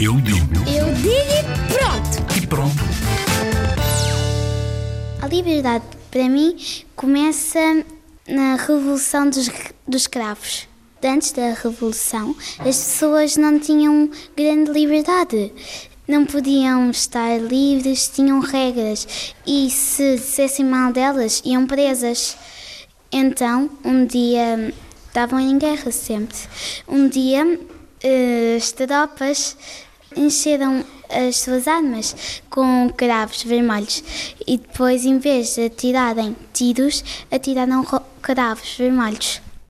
Eu digo Eu digo e pronto. e pronto. A liberdade, para mim, começa na Revolução dos, dos Escravos. Antes da Revolução, as pessoas não tinham grande liberdade. Não podiam estar livres, tinham regras. E se dissessem mal delas, iam presas. Então, um dia, estavam em guerra sempre. Um dia, eh, as tropas encheram as suas armas com cravos vermelhos e depois, em vez de atirarem tiros, atiraram cravos vermelhos.